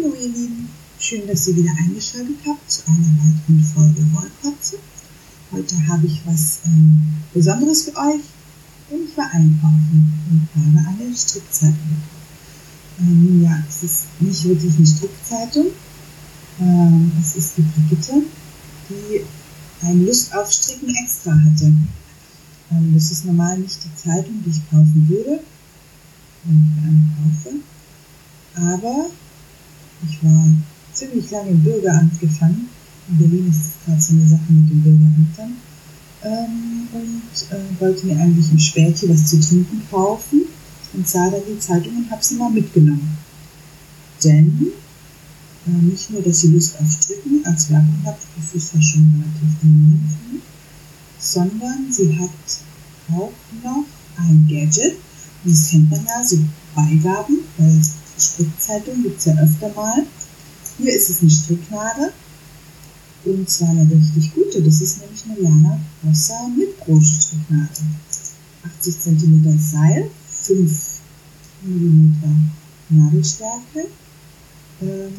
Hallo ihr Lieben, schön, dass ihr wieder eingeschaltet habt zu einer weiteren Folge Wollkotze. Heute habe ich was ähm, Besonderes für euch, denn ich war einkaufen und habe eine Strickzeitung. Ähm, ja, es ist nicht wirklich eine Strickzeitung, ähm, es ist die Brigitte, die ein Lust auf Stricken extra hatte. Ähm, das ist normal nicht die Zeitung, die ich kaufen würde, wenn ich eine kaufe. Aber ich war ziemlich lange im Bürgeramt gefangen. In Berlin ist das gerade so eine Sache mit den Bürgerämtern. Ähm, und äh, wollte mir eigentlich im Späti was zu trinken kaufen und sah dann die Zeitung und habe sie mal mitgenommen. Denn äh, nicht nur, dass sie Lust auf Stricken als Werbung hat, das ist ja schon relativ dominierend für mich, sondern sie hat auch noch ein Gadget. Und das kennt man ja, so Beigaben, weil Strickzeitung gibt es ja öfter mal. Hier ist es eine Stricknadel. Und zwar eine richtig gute. Das ist nämlich eine Lana Rossa Mitgroßstricknadel. 80 cm Seil, 5 mm Nadelstärke. Ähm,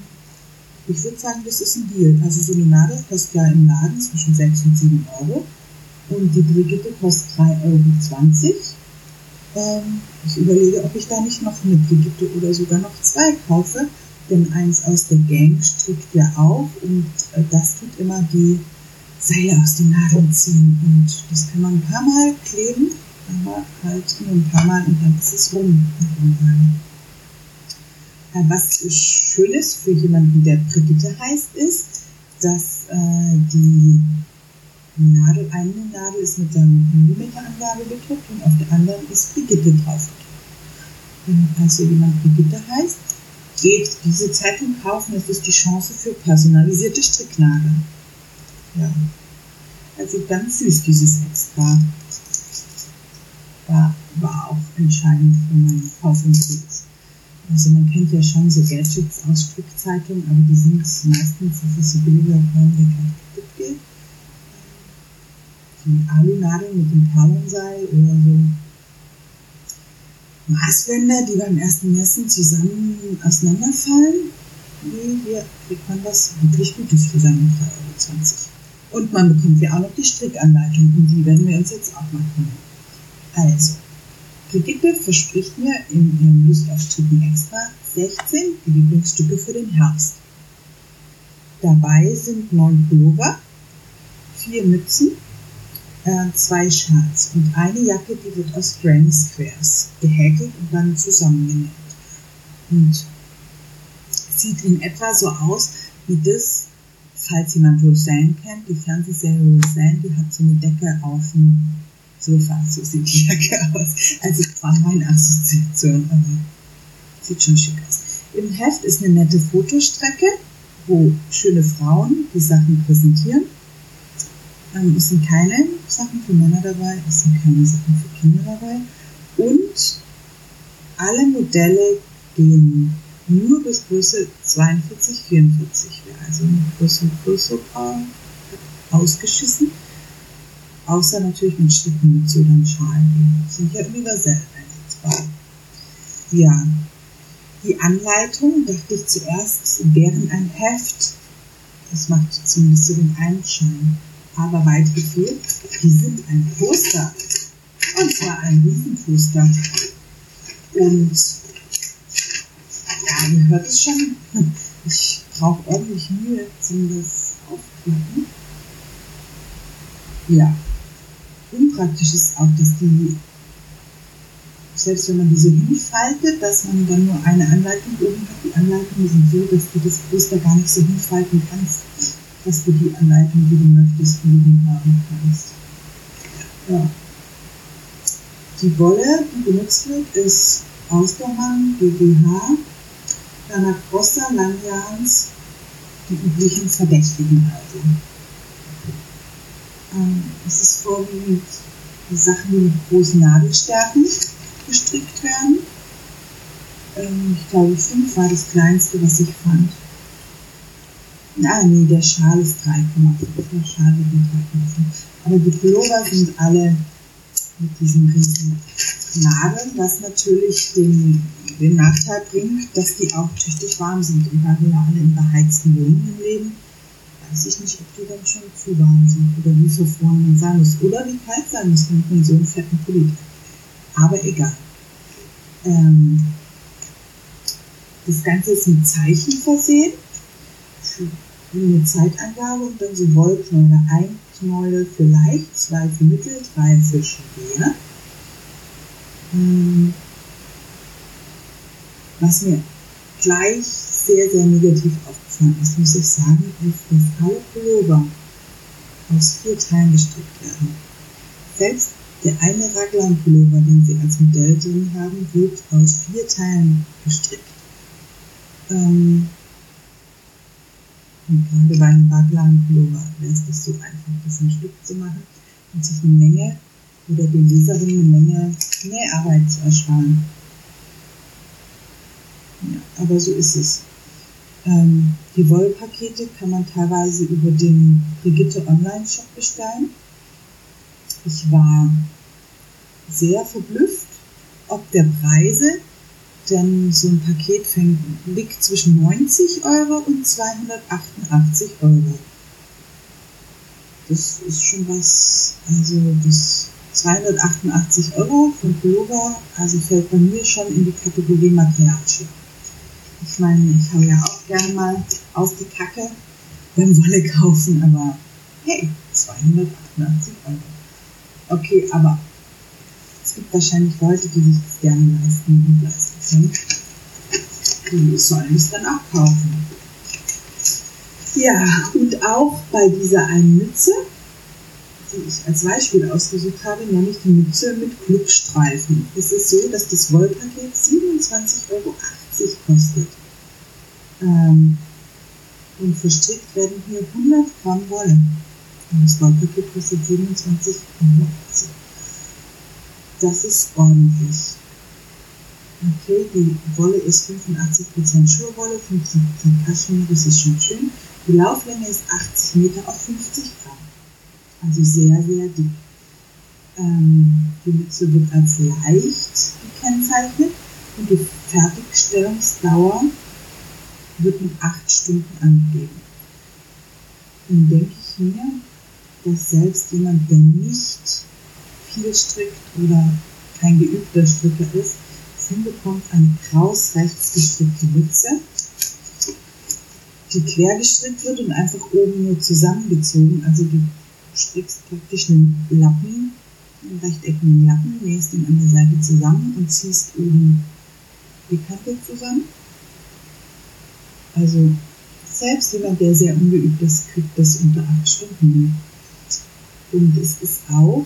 ich würde sagen, das ist ein Deal. Also so eine Nadel kostet ja im Laden zwischen 6 und 7 Euro. Und die Brigitte kostet 3,20 Euro. Ähm, ich überlege, ob ich da nicht noch eine Brigitte oder sogar noch zwei kaufe, denn eins aus der Gang strickt ja auch und äh, das tut immer die Seile aus den Nadeln ziehen und das kann man ein paar Mal kleben, aber halt nur ein paar Mal und dann ist es rum. Ja, was schön ist für jemanden, der Brigitte heißt, ist, dass äh, die Nadel, eine Nadel ist mit der Millimeterangabe bedruckt und auf der anderen ist Brigitte drauf. Wenn also jemand Brigitte heißt, geht diese Zeitung kaufen, das ist die Chance für personalisierte Stricknadeln. Ja. Also ganz süß, dieses Extra. War, war auch entscheidend für meinen Kaufimpuls. Also man kennt ja schon so Gadgets aus Strickzeitungen, aber die sind meistens, das ist so billiger Raum, der kaputt geht die Alunadeln mit dem Perlenseil oder so Maßwände, die beim ersten Messen zusammen auseinanderfallen. Nee, hier kriegt man was wirklich Gutes für seine 3,20 Euro. Und man bekommt ja auch noch die Strickanleitung und die werden wir uns jetzt auch mal kümmern. Also, Brigitte verspricht mir in ihrem Lust auf Stricken extra 16 Lieblingsstücke für den Herbst. Dabei sind neun Pullover, vier Mützen, äh, zwei Schals und eine Jacke, die wird aus Granny Squares gehäkelt und dann zusammengenäht. Und sieht in etwa so aus wie das, falls jemand Roseanne kennt, die Fernsehserie Roseanne, die hat so eine Decke auf dem Sofa, so sieht die Jacke aus. Also das war meine Assoziation, aber sieht schon schick aus. Im Heft ist eine nette Fotostrecke, wo schöne Frauen die Sachen präsentieren ähm, es sind keine Sachen für Männer dabei, es sind keine Sachen für Kinder dabei. Und alle Modelle gehen nur bis Größe 42, 44. Wer also eine Größe größer war, ausgeschissen. Außer natürlich mit mit so dann Schalen. Die sind ja universell einsetzbar. Ja. Die Anleitung, dachte ich zuerst, wären ein Heft. Das macht zumindest so den Einschein aber weit gefehlt, die sind ein Poster. Und zwar ein Riesenposter. Und ja, ihr hört es schon, ich brauche ordentlich Mühe, um das aufklappen. Ja. Unpraktisch ist auch, dass die, selbst wenn man die so hinfaltet, dass man dann nur eine Anleitung oben hat. Die Anleitungen sind so, dass du das Poster gar nicht so hinfalten kannst dass du die Anleitung, die du möchtest, liegen haben kannst. Ja. Die Wolle, die benutzt wird, ist Ausdauermann, GmbH, Lana Crosser, Langjahns, die üblichen Verdächtigen also. Ähm, es ist vorwiegend Sachen, die mit großen Nadelstärken gestrickt werden. Ähm, ich glaube, fünf war das kleinste, was ich fand. Ah, nee, der Schal ist 3,5. Der Schal wird mit 3,5. Aber die Pullover sind alle mit diesem riesen Nadeln, was natürlich den, den Nachteil bringt, dass die auch tüchtig warm sind. Und da wir ja alle in beheizten Wohnungen leben, weiß ich nicht, ob die dann schon zu warm sind oder wie verfroren man sein muss. Oder wie kalt sein muss, wenn man so einen fetten Pulli. Aber egal. Ähm, das Ganze ist mit Zeichen versehen. Eine Zeitangabe und dann so Wollknäule. Ein Knäuel für leicht, zwei für mittel, drei für schwer. Ähm, was mir gleich sehr, sehr negativ aufgefallen ist, muss ich sagen, ist, dass alle Pullover aus vier Teilen gestrickt werden. Selbst der eine Raglan-Pullover, den Sie als Modell drin haben, wird aus vier Teilen gestrickt. Ähm, und gerade bei einem Raglan-Pullover wäre es das so einfach, das ein Stück zu machen und sich eine Menge oder den Leserinnen eine Menge Näharbeit zu ersparen. Ja, aber so ist es. Ähm, die Wollpakete kann man teilweise über den Brigitte Online-Shop bestellen. Ich war sehr verblüfft, ob der Preise, denn so ein Paket fängt, liegt zwischen 90 Euro und 288 Euro. Das ist schon was, also das 288 Euro von Pullover, also fällt bei mir schon in die Kategorie Materialschirm. Ich meine, ich hau ja auch gerne mal auf die Kacke beim Wolle kaufen, aber hey, 288 Euro. Okay, aber es gibt wahrscheinlich Leute, die sich das gerne leisten und leisten können. Die sollen es dann auch kaufen. Ja, und auch bei dieser einen Mütze die ich als Beispiel ausgesucht habe, nämlich die Mütze mit Glückstreifen. Es so, dass das Wollpaket 27,80 Euro kostet. Ähm, und verstrickt werden hier 100 Gramm Wolle. Und das Wollpaket kostet 27,80 Euro. Das ist ordentlich. Okay, die Wolle ist 85% Schurwolle, 15% Kaschmir, das ist schon schön. Die Lauflänge ist 80 Meter auf 50 Gramm also sehr, sehr dick. Ähm, die Mütze wird als leicht gekennzeichnet und die Fertigstellungsdauer wird mit 8 Stunden angegeben. Dann denke ich mir, dass selbst jemand, der nicht viel strickt oder kein geübter Stricker ist, hinbekommt eine kraus rechts gestrickte Mütze, die quer gestrickt wird und einfach oben nur zusammengezogen, also die strickst praktisch einen Lappen, einen rechteckigen Lappen, nähst ihn an der Seite zusammen und ziehst oben die Kante zusammen. Also selbst jemand, der sehr ungeübt ist, kriegt das unter acht Stunden. Und es ist auch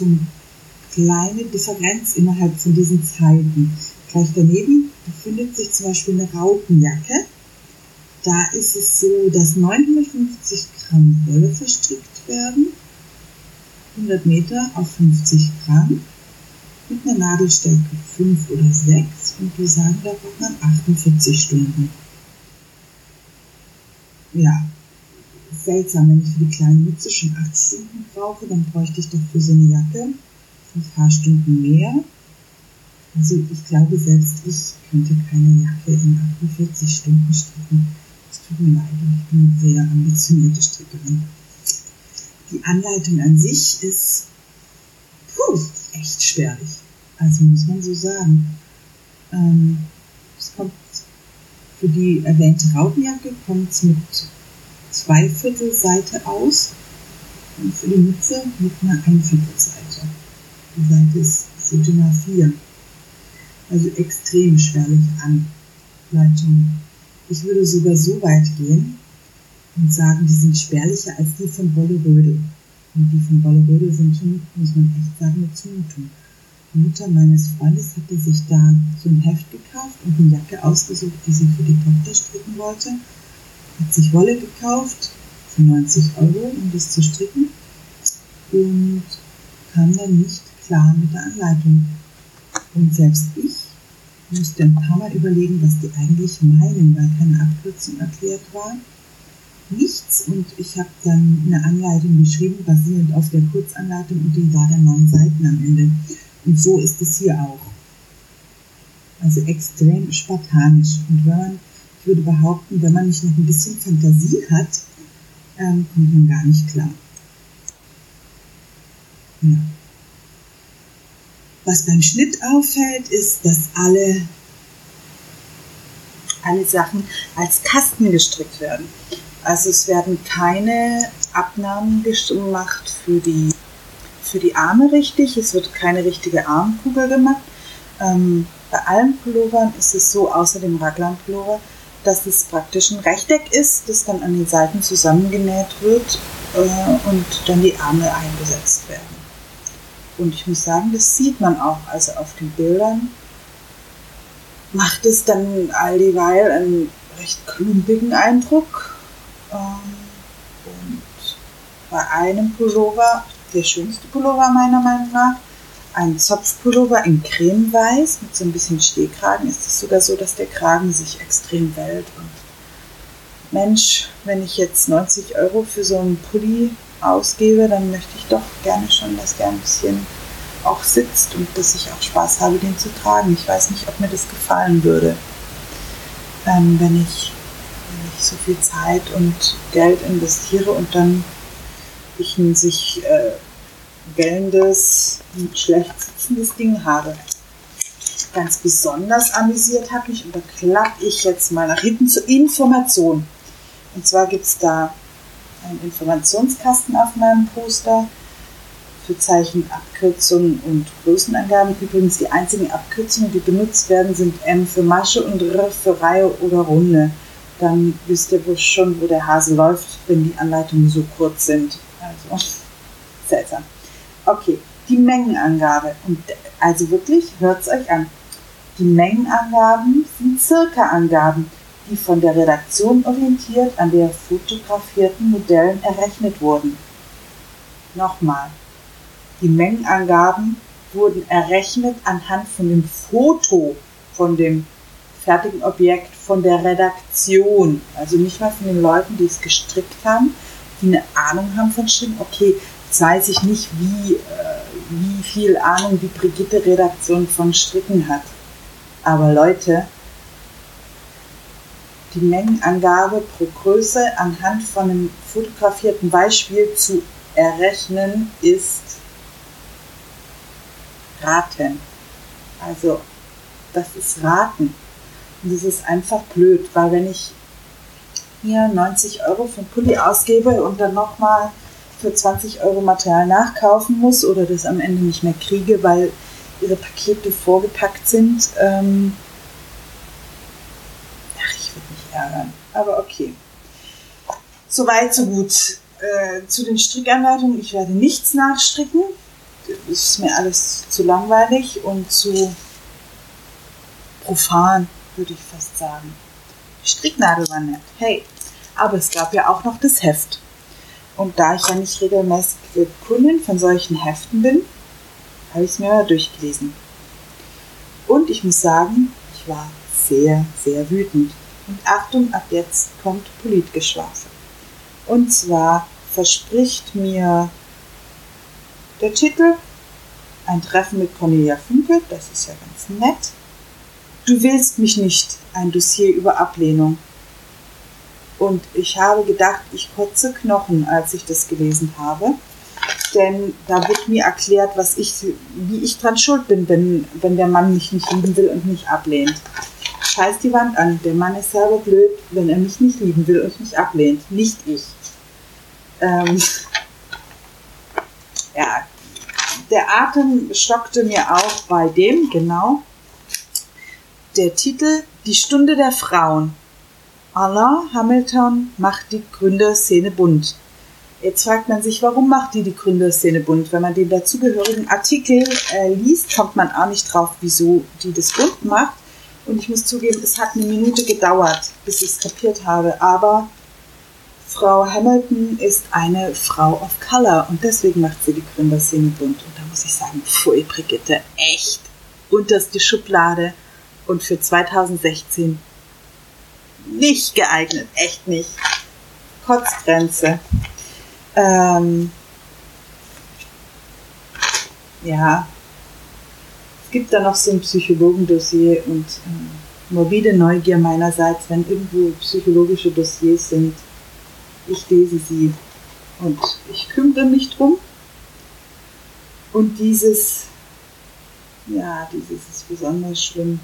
eine kleine Differenz innerhalb von diesen Zeiten. Gleich daneben befindet sich zum Beispiel eine Rautenjacke da ist es so, dass 950 Gramm Wolle verstrickt werden, 100 Meter auf 50 Gramm, mit einer Nadelstärke 5 oder 6 und die sagen, da braucht man 48 Stunden. Ja, seltsam, wenn ich für die kleine Mütze schon 8 Stunden brauche, dann bräuchte ich doch für so eine Jacke ein paar Stunden mehr. Also ich glaube, selbst ich könnte keine Jacke in 48 Stunden stricken. Es tut mir leid, ich bin eine sehr ambitionierte Strickerin. Die Anleitung an sich ist puh, echt schwerlich. Also muss man so sagen. Ähm, es kommt für die erwähnte Rautenjacke kommt es mit zwei Viertel Seite aus und für die Mütze mit einer Einviertelseite. Seite ist dünner 4. Also extrem schwerliche Anleitung. Ich würde sogar so weit gehen und sagen, die sind spärlicher als die von Bolle Rödel. Und die von Bolle Rödel sind schon, muss man echt sagen, eine Zumutung. Die Mutter meines Freundes hatte sich da so ein Heft gekauft und eine Jacke ausgesucht, die sie für die Tochter stricken wollte. Hat sich Wolle gekauft für 90 Euro, um das zu stricken. Und kam dann nicht klar mit der Anleitung. Und selbst ich musste ein paar Mal überlegen, was die eigentlich meinen, weil keine Abkürzung erklärt war. Nichts und ich habe dann eine Anleitung geschrieben, basierend auf der Kurzanleitung und die war neun Seiten am Ende. Und so ist es hier auch. Also extrem spartanisch. Und wenn man, ich würde behaupten, wenn man nicht noch ein bisschen Fantasie hat, ähm, kommt man gar nicht klar. Ja. Was beim Schnitt auffällt, ist, dass alle, alle Sachen als Kasten gestrickt werden. Also es werden keine Abnahmen gemacht für die, für die Arme richtig. Es wird keine richtige Armkugel gemacht. Ähm, bei allen Pullovern ist es so, außer dem Raglan-Pullover, dass es praktisch ein Rechteck ist, das dann an den Seiten zusammengenäht wird äh, und dann die Arme eingesetzt werden. Und ich muss sagen, das sieht man auch. Also auf den Bildern macht es dann all dieweil einen recht klumpigen Eindruck. Ähm, und bei einem Pullover, der schönste Pullover meiner Meinung nach, ein Zopfpullover in cremeweiß mit so ein bisschen Stehkragen, ist es sogar so, dass der Kragen sich extrem wellt. Und Mensch, wenn ich jetzt 90 Euro für so einen Pulli ausgebe, dann möchte ich doch gerne schon, dass der ein bisschen auch sitzt und dass ich auch Spaß habe, den zu tragen. Ich weiß nicht, ob mir das gefallen würde, ähm, wenn, ich, wenn ich so viel Zeit und Geld investiere und dann ich ein sich äh, wellendes, schlecht sitzendes Ding habe. Ganz besonders amüsiert hat mich, und da klappe ich jetzt mal nach hinten zur Information. Und zwar gibt es da einen Informationskasten auf meinem Poster für Zeichen, Abkürzungen und Größenangaben. Übrigens die einzigen Abkürzungen, die benutzt werden, sind M für Masche und R für Reihe oder Runde. Dann wisst ihr wohl schon, wo der Hase läuft, wenn die Anleitungen so kurz sind. Also seltsam. Okay, die Mengenangabe. Und also wirklich, hört es euch an. Die Mengenangaben sind Circa-Angaben die von der Redaktion orientiert an der fotografierten Modellen errechnet wurden. Nochmal. Die Mengenangaben wurden errechnet anhand von dem Foto von dem fertigen Objekt von der Redaktion. Also nicht mal von den Leuten, die es gestrickt haben, die eine Ahnung haben von Stricken. Okay, jetzt weiß ich nicht, wie, äh, wie viel Ahnung die Brigitte-Redaktion von Stricken hat. Aber Leute, die Mengenangabe pro Größe anhand von einem fotografierten Beispiel zu errechnen ist Raten. Also das ist Raten. Und das ist einfach blöd, weil wenn ich hier 90 Euro für einen Pulli ausgebe und dann nochmal für 20 Euro Material nachkaufen muss oder das am Ende nicht mehr kriege, weil ihre Pakete vorgepackt sind, ähm, ärgern. Aber okay. Soweit, so gut. Äh, zu den Strickanleitungen, ich werde nichts nachstricken. Das ist mir alles zu langweilig und zu profan, würde ich fast sagen. Die Stricknadel war nett. Hey, aber es gab ja auch noch das Heft. Und da ich ja nicht regelmäßig Kundin von solchen Heften bin, habe ich es mir mal durchgelesen. Und ich muss sagen, ich war sehr, sehr wütend. Und Achtung, ab jetzt kommt Politgeschwafel. Und zwar verspricht mir der Titel ein Treffen mit Cornelia Funke, das ist ja ganz nett. Du willst mich nicht, ein Dossier über Ablehnung. Und ich habe gedacht, ich kotze Knochen, als ich das gelesen habe. Denn da wird mir erklärt, was ich, wie ich dran schuld bin, wenn, wenn der Mann mich nicht lieben will und mich ablehnt scheiß die Wand an. Der Mann ist selber blöd, wenn er mich nicht lieben will und mich ablehnt. Nicht ich. Ähm, ja, der Atem stockte mir auch bei dem, genau. Der Titel Die Stunde der Frauen. Alain Hamilton macht die Gründerszene bunt. Jetzt fragt man sich, warum macht die die Gründerszene bunt? Wenn man den dazugehörigen Artikel äh, liest, kommt man auch nicht drauf, wieso die das bunt macht. Und ich muss zugeben, es hat eine Minute gedauert, bis ich es kapiert habe. Aber Frau Hamilton ist eine Frau of Color und deswegen macht sie die Gründerszene bunt. Und da muss ich sagen, pfui, Brigitte, echt unterste Schublade und für 2016 nicht geeignet, echt nicht. Kotzgrenze. Ähm, ja, gibt da noch so ein Psychologendossier und äh, morbide Neugier meinerseits, wenn irgendwo psychologische Dossiers sind. Ich lese sie und ich kümmere mich drum. Und dieses, ja, dieses ist besonders schlimm.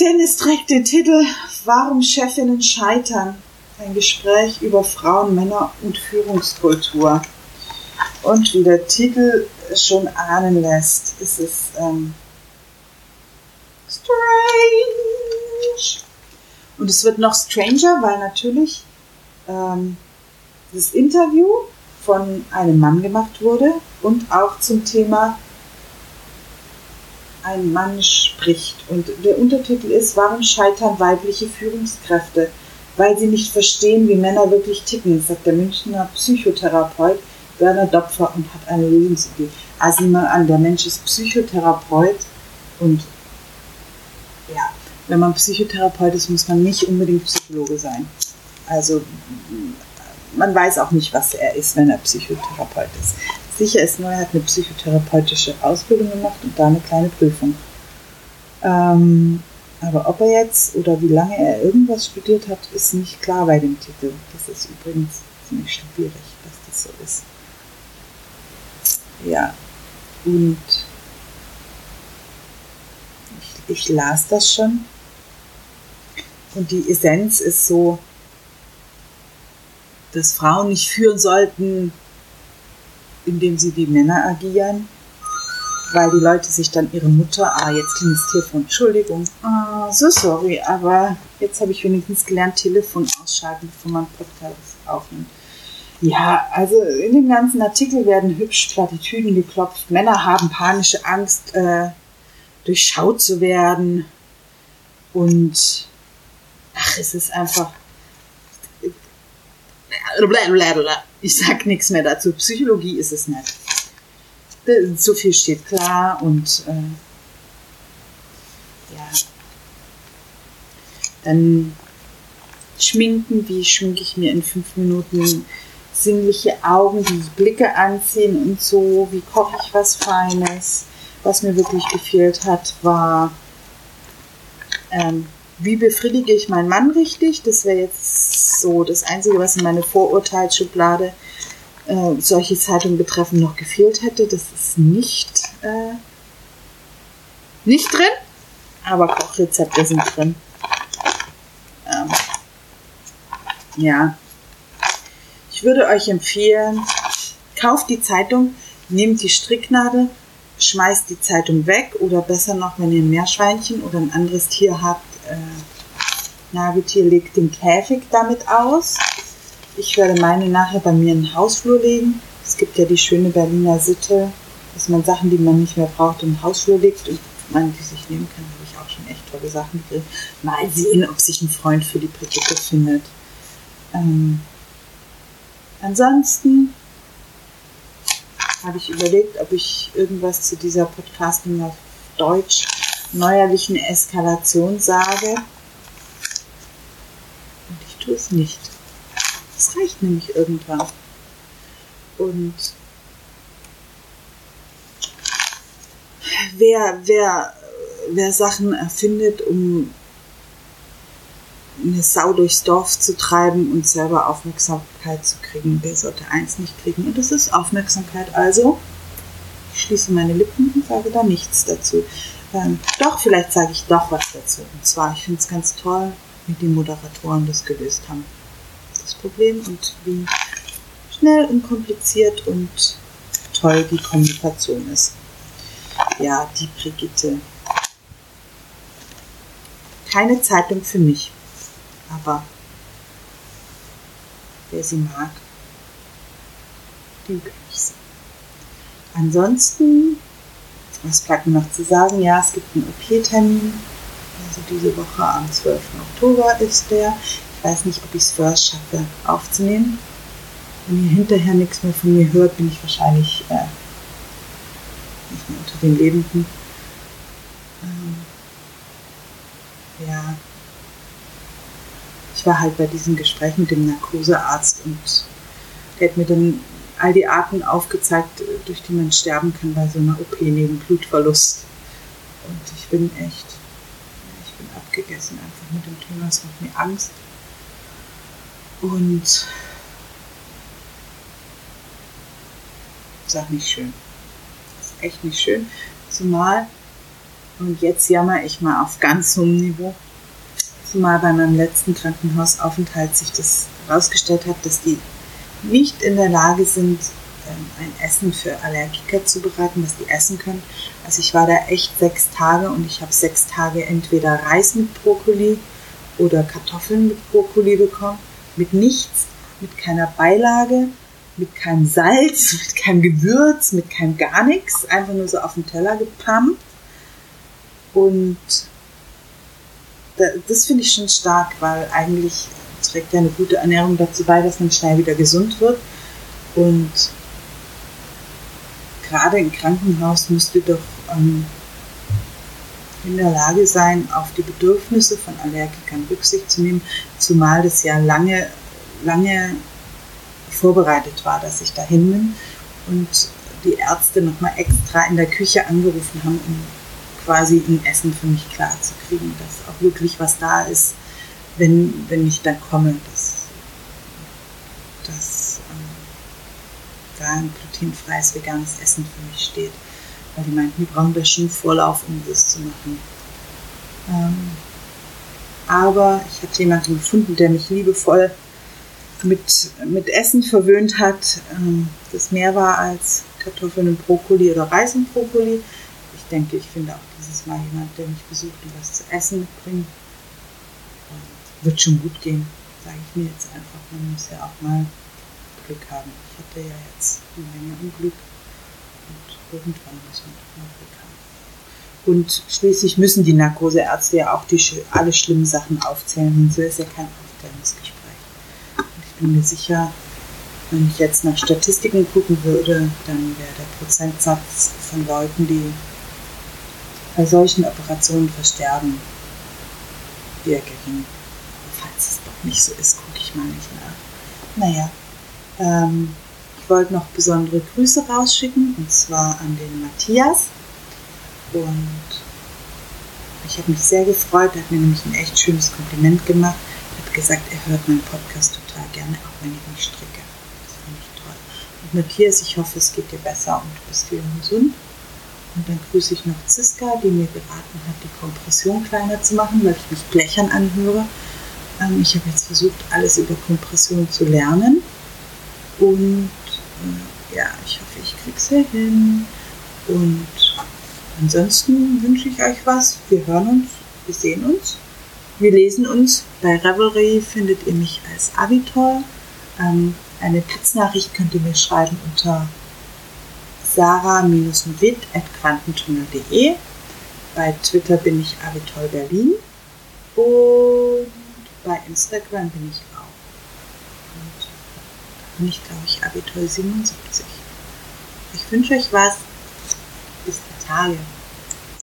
Dennis trägt den Titel Warum Chefinnen scheitern. Ein Gespräch über Frauen, Männer und Führungskultur. Und wie der Titel schon ahnen lässt, ist es ähm, strange. Und es wird noch stranger, weil natürlich ähm, das Interview von einem Mann gemacht wurde und auch zum Thema ein Mann spricht. Und der Untertitel ist, warum scheitern weibliche Führungskräfte? Weil sie nicht verstehen, wie Männer wirklich ticken, sagt der Münchner Psychotherapeut Werner Dopfer und hat eine Lösungsidee. Also mal an, der Mensch ist Psychotherapeut und ja, wenn man Psychotherapeut ist, muss man nicht unbedingt Psychologe sein. Also man weiß auch nicht, was er ist, wenn er Psychotherapeut ist. Sicher ist nur, er hat eine psychotherapeutische Ausbildung gemacht und da eine kleine Prüfung. Ähm, aber ob er jetzt oder wie lange er irgendwas studiert hat, ist nicht klar bei dem Titel. Das ist übrigens ziemlich schwierig, dass das so ist. Ja, und ich, ich las das schon. Und die Essenz ist so, dass Frauen nicht führen sollten, indem sie wie Männer agieren, weil die Leute sich dann ihre Mutter, ah, jetzt klingt das Telefon, Entschuldigung, ah, so sorry, aber jetzt habe ich wenigstens gelernt, Telefon ausschalten, bevor man Podcast aufnimmt. Ja, also in dem ganzen Artikel werden hübsch Plattitüden geklopft. Männer haben panische Angst, äh, durchschaut zu werden. Und ach, es ist einfach. Ich sag nichts mehr dazu. Psychologie ist es nicht. So viel steht klar und äh, ja. Dann schminken, wie schminke ich mir in fünf Minuten sinnliche Augen, die Blicke anziehen und so, wie koche ich was Feines. Was mir wirklich gefehlt hat, war, ähm, wie befriedige ich meinen Mann richtig? Das wäre jetzt so das Einzige, was in meine Vorurteilsschublade äh, solche Zeitungen betreffend noch gefehlt hätte. Das ist nicht, äh, nicht drin, aber Kochrezepte sind drin. Ähm, ja, ich würde euch empfehlen, kauft die Zeitung, nehmt die Stricknadel, schmeißt die Zeitung weg oder besser noch, wenn ihr ein Meerschweinchen oder ein anderes Tier habt, äh, Nagetier legt den Käfig damit aus. Ich werde meine nachher bei mir in den Hausflur legen. Es gibt ja die schöne Berliner Sitte, dass man Sachen, die man nicht mehr braucht, in den Hausflur legt und man die sich nehmen kann, habe ich auch schon echt tolle Sachen drin. Mal sehen, ob sich ein Freund für die Brigitte findet. Ähm, Ansonsten habe ich überlegt, ob ich irgendwas zu dieser Podcasting auf Deutsch neuerlichen Eskalation sage. Und ich tue es nicht. Es reicht nämlich irgendwann. Und wer, wer, wer Sachen erfindet, um eine Sau durchs Dorf zu treiben und selber Aufmerksamkeit zu kriegen. Der sollte eins nicht kriegen und das ist Aufmerksamkeit. Also ich schließe meine Lippen und sage da nichts dazu. Ähm, doch, vielleicht sage ich doch was dazu. Und zwar, ich finde es ganz toll, wie die Moderatoren das gelöst haben. Das Problem und wie schnell und kompliziert und toll die Kommunikation ist. Ja, die Brigitte. Keine Zeitung für mich aber wer sie mag, den gönne ich sie. Ansonsten, was bleibt mir noch zu sagen? Ja, es gibt einen OP-Termin. Also diese Woche am 12. Oktober ist der. Ich weiß nicht, ob ich es vorher schaffe aufzunehmen. Wenn ihr hinterher nichts mehr von mir hört, bin ich wahrscheinlich äh, nicht mehr unter den Lebenden. Ähm, ja, ich war halt bei diesem Gespräch mit dem Narkosearzt und der hat mir dann all die Arten aufgezeigt, durch die man sterben kann bei so einer OP neben Blutverlust. Und ich bin echt, ich bin abgegessen einfach mit dem Thema. Es macht mir Angst. Und ist auch nicht schön. Das ist echt nicht schön. Zumal, und jetzt jammer ich mal auf ganz hohem Niveau, zumal bei meinem letzten Krankenhausaufenthalt sich das herausgestellt hat, dass die nicht in der Lage sind, ähm, ein Essen für Allergiker zu bereiten, was die essen können. Also ich war da echt sechs Tage und ich habe sechs Tage entweder Reis mit Brokkoli oder Kartoffeln mit Brokkoli bekommen, mit nichts, mit keiner Beilage, mit keinem Salz, mit keinem Gewürz, mit keinem gar nichts, einfach nur so auf den Teller gepumpt. Und das finde ich schon stark, weil eigentlich trägt ja eine gute Ernährung dazu bei, dass man schnell wieder gesund wird. Und gerade im Krankenhaus müsst ihr doch ähm, in der Lage sein, auf die Bedürfnisse von Allergikern Rücksicht zu nehmen, zumal das ja lange, lange vorbereitet war, dass ich dahin bin und die Ärzte nochmal extra in der Küche angerufen haben, um quasi ein Essen für mich klar zu kriegen, dass auch wirklich was da ist, wenn, wenn ich da komme, dass, dass äh, da ein glutenfreies veganes Essen für mich steht. Weil die meinten, die brauchen da schon Vorlauf, um das zu machen. Ähm, aber ich hatte jemanden gefunden, der mich liebevoll mit, mit Essen verwöhnt hat, ähm, das mehr war als Kartoffeln und Brokkoli oder Reis und Brokkoli. Ich denke, ich finde auch dieses Mal jemand, der mich besucht und was zu essen mitbringt. wird schon gut gehen, sage ich mir jetzt einfach. Man muss ja auch mal Glück haben. Ich hatte ja jetzt eine Menge Unglück und irgendwann muss man doch mal Glück haben. Und schließlich müssen die Narkoseärzte ja auch die, alle schlimmen Sachen aufzählen. So ist ja kein Aufklärungsgespräch bin mir sicher, wenn ich jetzt nach Statistiken gucken würde, dann wäre der Prozentsatz von Leuten, die bei solchen Operationen versterben, eher gering. Falls es doch nicht so ist, gucke ich mal nicht nach. Naja, ähm, ich wollte noch besondere Grüße rausschicken, und zwar an den Matthias. Und ich habe mich sehr gefreut, er hat mir nämlich ein echt schönes Kompliment gemacht. Er hat gesagt, er hört meinen Podcast total gerne, auch wenn ich nicht stricke. Das finde ich toll. Und Matthias, ich hoffe, es geht dir besser und du bist wieder gesund. Und dann grüße ich noch Ziska, die mir geraten hat, die Kompression kleiner zu machen, weil ich mich blechern anhöre. Ähm, ich habe jetzt versucht, alles über Kompression zu lernen. Und äh, ja, ich hoffe, ich kriege es hin. Und ansonsten wünsche ich euch was. Wir hören uns, wir sehen uns. Wir lesen uns. Bei Revelry findet ihr mich als Avitor. Ähm, eine Pitznachricht könnt ihr mir schreiben unter sarah-mit.quantentunnel.de. Bei Twitter bin ich Avitol Berlin und bei Instagram bin ich auch. Und da bin ich, glaube ich, Avitol 77. Ich wünsche euch was. Bis Tage.